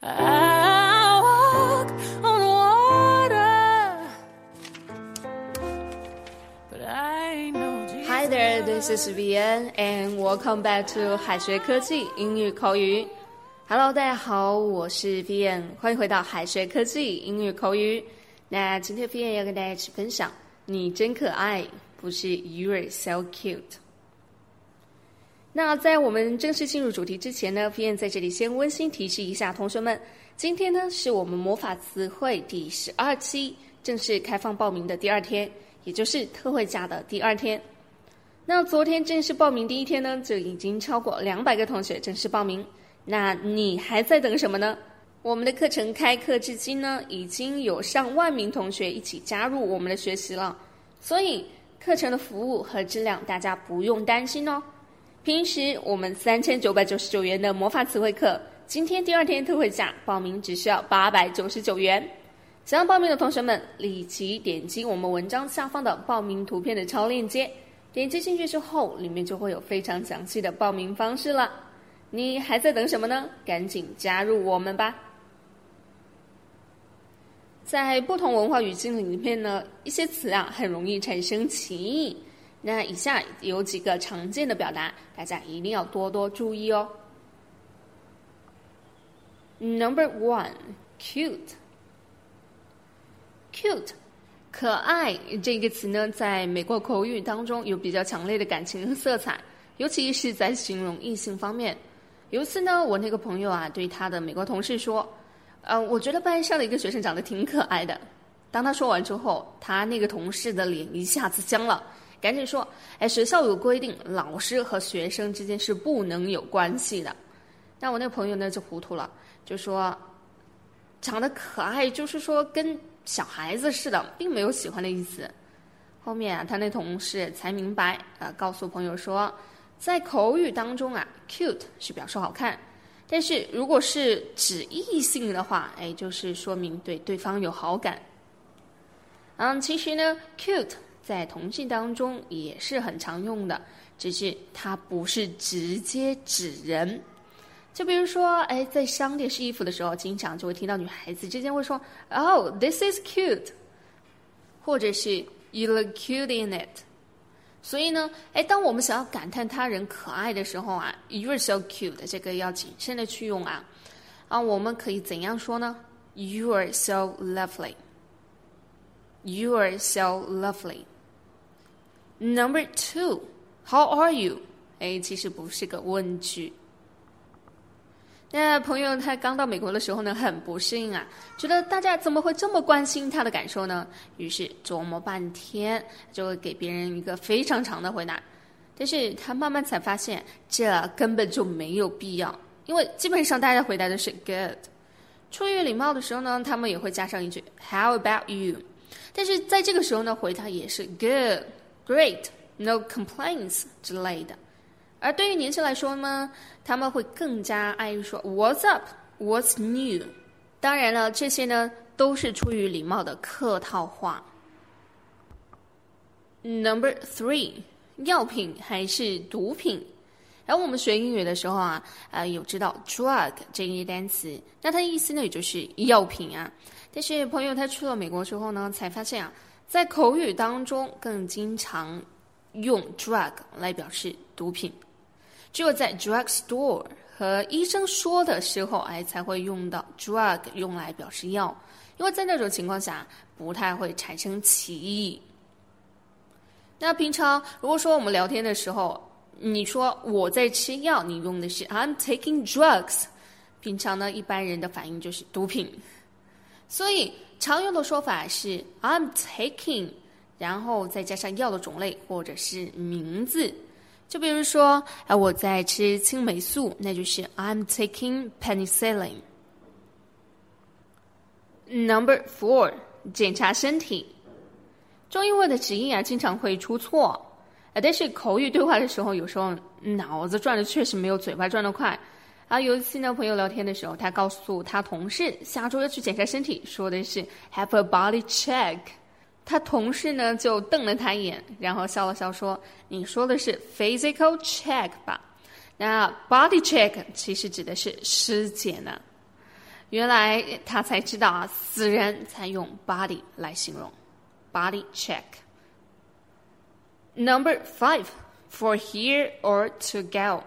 I walk on water. Hi there, this is VN, and welcome back to 海学科技英语口语。Hello，大家好，我是 VN，欢迎回到海学科技英语口语。那今天 VN 要跟大家一起分享，你真可爱，不是 You're so cute。那在我们正式进入主题之前呢，Vian 在这里先温馨提示一下同学们，今天呢是我们魔法词汇第十二期正式开放报名的第二天，也就是特惠价的第二天。那昨天正式报名第一天呢，就已经超过两百个同学正式报名。那你还在等什么呢？我们的课程开课至今呢，已经有上万名同学一起加入我们的学习了，所以课程的服务和质量大家不用担心哦。平时我们三千九百九十九元的魔法词汇课，今天第二天特惠价报名只需要八百九十九元。想要报名的同学们，立即点击我们文章下方的报名图片的超链接，点击进去之后，里面就会有非常详细的报名方式了。你还在等什么呢？赶紧加入我们吧！在不同文化语境里面呢，一些词啊很容易产生歧义。那以下有几个常见的表达，大家一定要多多注意哦。Number one, cute. Cute，可爱这个词呢，在美国口语当中有比较强烈的感情色彩，尤其是在形容异性方面。有一次呢，我那个朋友啊，对他的美国同事说：“呃，我觉得班上的一个学生长得挺可爱的。”当他说完之后，他那个同事的脸一下子僵了，赶紧说：“哎，学校有规定，老师和学生之间是不能有关系的。”那我那朋友呢就糊涂了，就说：“长得可爱，就是说跟小孩子似的，并没有喜欢的意思。”后面啊，他那同事才明白，呃，告诉朋友说。在口语当中啊，cute 是表示好看，但是如果是指异性的话，哎，就是说明对对方有好感。嗯，其实呢，cute 在同性当中也是很常用的，只是它不是直接指人。就比如说，哎，在商店试衣服的时候，经常就会听到女孩子之间会说：“Oh, this is cute”，或者是 “You look cute in it”。所以呢，哎，当我们想要感叹他人可爱的时候啊，“You are so cute，这个要谨慎的去用啊。啊，我们可以怎样说呢？“You are so lovely。You are so lovely。Number two，How are you？哎，其实不是个问句。那朋友他刚到美国的时候呢，很不适应啊，觉得大家怎么会这么关心他的感受呢？于是琢磨半天，就会给别人一个非常长的回答。但是他慢慢才发现，这根本就没有必要，因为基本上大家回答的是 good。出于礼貌的时候呢，他们也会加上一句 How about you？但是在这个时候呢，回答也是 good、great、no complaints 之类的。而对于年轻人来说呢，他们会更加爱说 "What's up? What's new?" 当然了，这些呢都是出于礼貌的客套话。Number three，药品还是毒品？然后我们学英语的时候啊，呃，有知道 drug 这一单词，那它的意思呢也就是药品啊。但是朋友他去了美国之后呢，才发现啊，在口语当中更经常用 drug 来表示毒品。只有在 drug store 和医生说的时候，哎，才会用到 drug 用来表示药，因为在那种情况下不太会产生歧义。那平常如果说我们聊天的时候，你说我在吃药，你用的是 I'm taking drugs，平常呢一般人的反应就是毒品，所以常用的说法是 I'm taking，然后再加上药的种类或者是名字。就比如说，哎，我在吃青霉素，那就是 I'm taking penicillin。Number four，检查身体。中英文的直译啊，经常会出错，但是口语对话的时候，有时候脑子转的确实没有嘴巴转的快。啊，有一次呢，朋友聊天的时候，他告诉他同事下周要去检查身体，说的是 have a body check。他同事呢就瞪了他一眼，然后笑了笑说：“你说的是 physical check 吧？那 body check 其实指的是尸检呢。”原来他才知道啊，死人才用 body 来形容，body check。Number five for here or to go。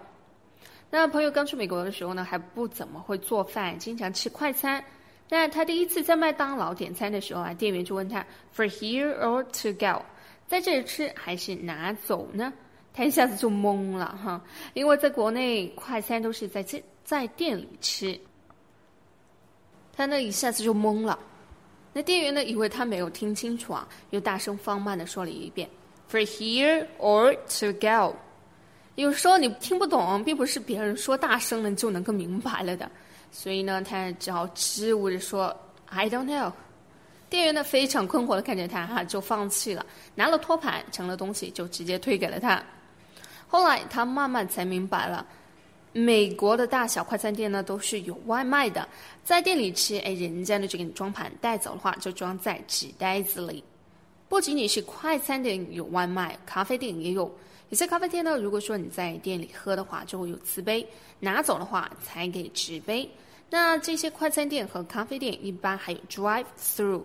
那朋友刚去美国的时候呢，还不怎么会做饭，经常吃快餐。那他第一次在麦当劳点餐的时候啊，店员就问他 for here or to go，在这里吃还是拿走呢？他一下子就懵了哈，因为在国内快餐都是在这在店里吃，他那一下子就懵了。那店员呢，以为他没有听清楚啊，又大声放慢的说了一遍：“For here or to go。”有时候你听不懂，并不是别人说大声了就能够明白了的。所以呢，他只好支吾着说：“I don't know。”店员呢非常困惑的看着他，哈，就放弃了，拿了托盘盛了东西就直接推给了他。后来他慢慢才明白了，美国的大小快餐店呢都是有外卖的，在店里吃，哎，人家呢就给你装盘，带走的话就装在纸袋子里。不仅仅是快餐店有外卖，咖啡店也有。有些咖啡店呢，如果说你在店里喝的话，就会有瓷杯，拿走的话才给纸杯。那这些快餐店和咖啡店一般还有 drive through。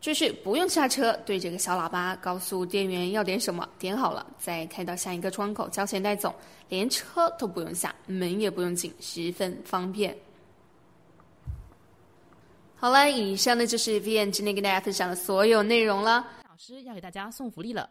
就是不用下车，对着个小喇叭告诉店员要点什么，点好了再开到下一个窗口交钱带走，连车都不用下，门也不用进，十分方便。好了，以上呢就是 V N 今天跟大家分享的所有内容了。老师要给大家送福利了。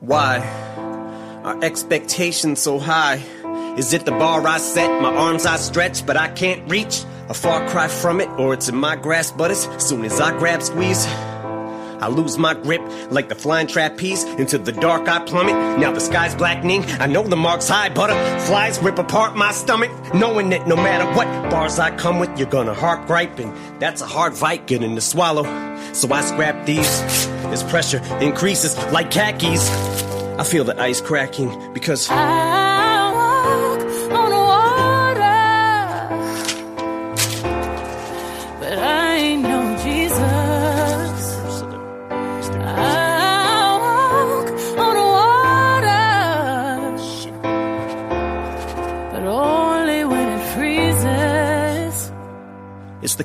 Why are expectations so high? Is it the bar I set, my arms I stretch, but I can't reach? A far cry from it, or it's in my grasp, but as soon as I grab squeeze, I lose my grip like the flying trapeze. Into the dark I plummet. Now the sky's blackening. I know the mark's high. Butterflies rip apart my stomach. Knowing that no matter what bars I come with, you're gonna heart gripe. And that's a hard fight getting to swallow. So I scrap these as pressure increases like khakis. I feel the ice cracking because. I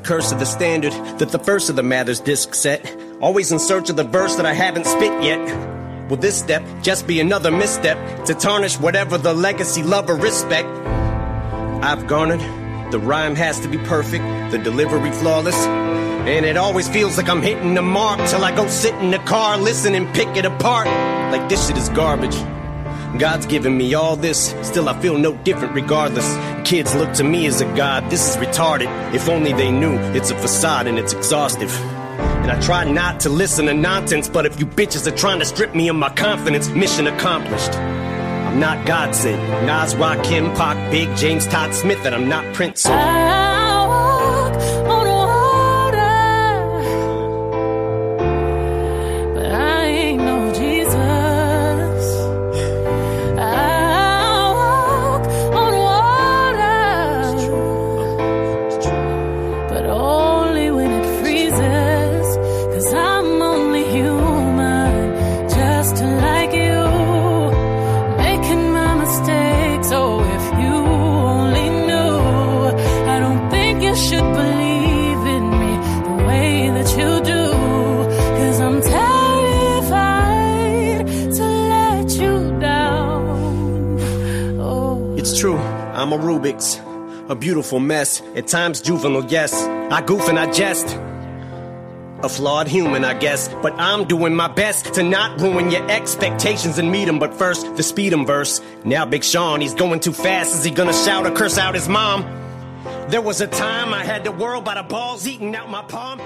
curse of the standard that the first of the Mathers disc set. Always in search of the verse that I haven't spit yet. Will this step just be another misstep to tarnish whatever the legacy, love, or respect I've garnered? The rhyme has to be perfect, the delivery flawless. And it always feels like I'm hitting the mark till I go sit in the car, listen and pick it apart. Like this shit is garbage. God's given me all this, still I feel no different regardless. Kids look to me as a god, this is retarded. If only they knew it's a facade and it's exhaustive. And I try not to listen to nonsense, but if you bitches are trying to strip me of my confidence, mission accomplished. I'm not God sent. Nas, Rakim, Pac, Big, James, Todd Smith, and I'm not Prince. I'm a Rubik's. A beautiful mess, at times juvenile, yes. I goof and I jest. A flawed human, I guess, but I'm doing my best to not ruin your expectations and meet 'em. But first, the speed 'em verse. Now, Big Sean, he's going too fast. Is he gonna shout or curse out his mom? There was a time I had the world by the balls eating out my palm.